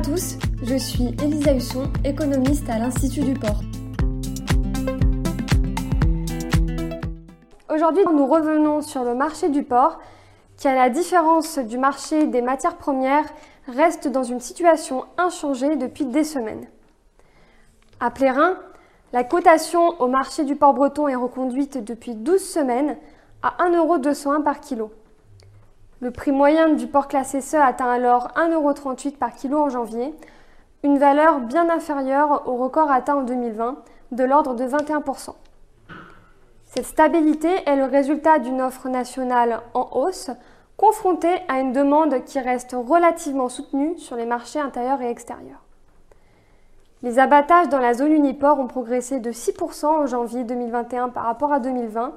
tous, je suis Elisa Husson, économiste à l'Institut du Port. Aujourd'hui, nous revenons sur le marché du port, qui, à la différence du marché des matières premières, reste dans une situation inchangée depuis des semaines. À Plérin, la cotation au marché du port breton est reconduite depuis 12 semaines à 1,201€ par kilo. Le prix moyen du porc classé SE atteint alors 1,38€ par kilo en janvier, une valeur bien inférieure au record atteint en 2020, de l'ordre de 21%. Cette stabilité est le résultat d'une offre nationale en hausse, confrontée à une demande qui reste relativement soutenue sur les marchés intérieurs et extérieurs. Les abattages dans la zone Uniport ont progressé de 6% en janvier 2021 par rapport à 2020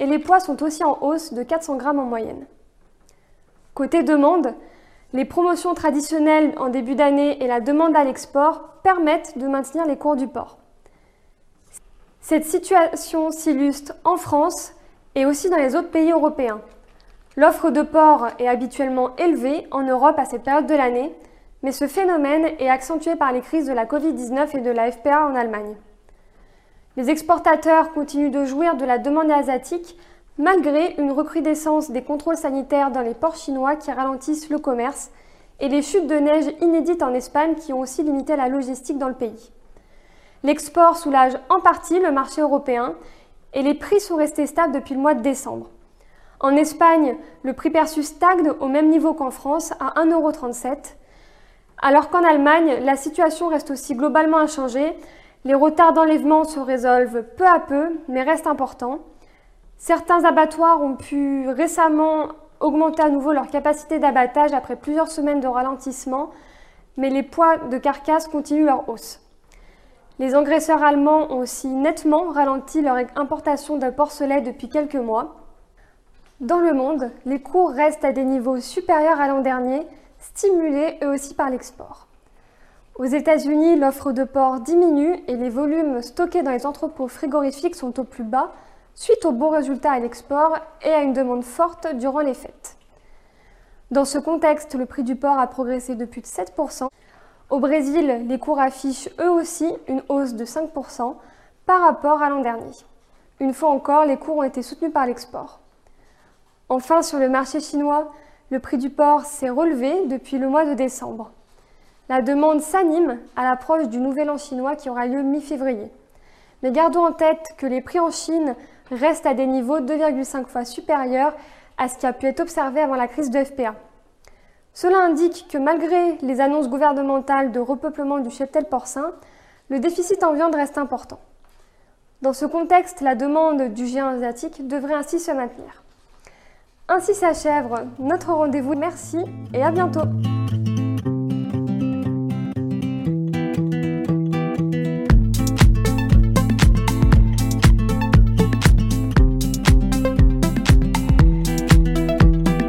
et les poids sont aussi en hausse de 400 grammes en moyenne. Côté demande, les promotions traditionnelles en début d'année et la demande à l'export permettent de maintenir les cours du port. Cette situation s'illustre en France et aussi dans les autres pays européens. L'offre de port est habituellement élevée en Europe à cette période de l'année, mais ce phénomène est accentué par les crises de la Covid-19 et de la FPA en Allemagne. Les exportateurs continuent de jouir de la demande asiatique malgré une recrudescence des contrôles sanitaires dans les ports chinois qui ralentissent le commerce et les chutes de neige inédites en Espagne qui ont aussi limité la logistique dans le pays. L'export soulage en partie le marché européen et les prix sont restés stables depuis le mois de décembre. En Espagne, le prix perçu stagne au même niveau qu'en France à 1,37€, alors qu'en Allemagne, la situation reste aussi globalement inchangée. Les retards d'enlèvement se résolvent peu à peu, mais restent importants. Certains abattoirs ont pu récemment augmenter à nouveau leur capacité d'abattage après plusieurs semaines de ralentissement, mais les poids de carcasse continuent leur hausse. Les engraisseurs allemands ont aussi nettement ralenti leur importation de porcelet depuis quelques mois. Dans le monde, les cours restent à des niveaux supérieurs à l'an dernier, stimulés eux aussi par l'export. Aux États-Unis, l'offre de porc diminue et les volumes stockés dans les entrepôts frigorifiques sont au plus bas, suite aux bons résultats à l'export et à une demande forte durant les fêtes. Dans ce contexte, le prix du porc a progressé de plus de 7%. Au Brésil, les cours affichent eux aussi une hausse de 5% par rapport à l'an dernier. Une fois encore, les cours ont été soutenus par l'export. Enfin, sur le marché chinois, le prix du porc s'est relevé depuis le mois de décembre. La demande s'anime à l'approche du nouvel an chinois qui aura lieu mi-février. Mais gardons en tête que les prix en Chine restent à des niveaux 2,5 fois supérieurs à ce qui a pu être observé avant la crise de FPA. Cela indique que malgré les annonces gouvernementales de repeuplement du cheptel porcin, le déficit en viande reste important. Dans ce contexte, la demande du géant asiatique devrait ainsi se maintenir. Ainsi s'achève notre rendez-vous. Merci et à bientôt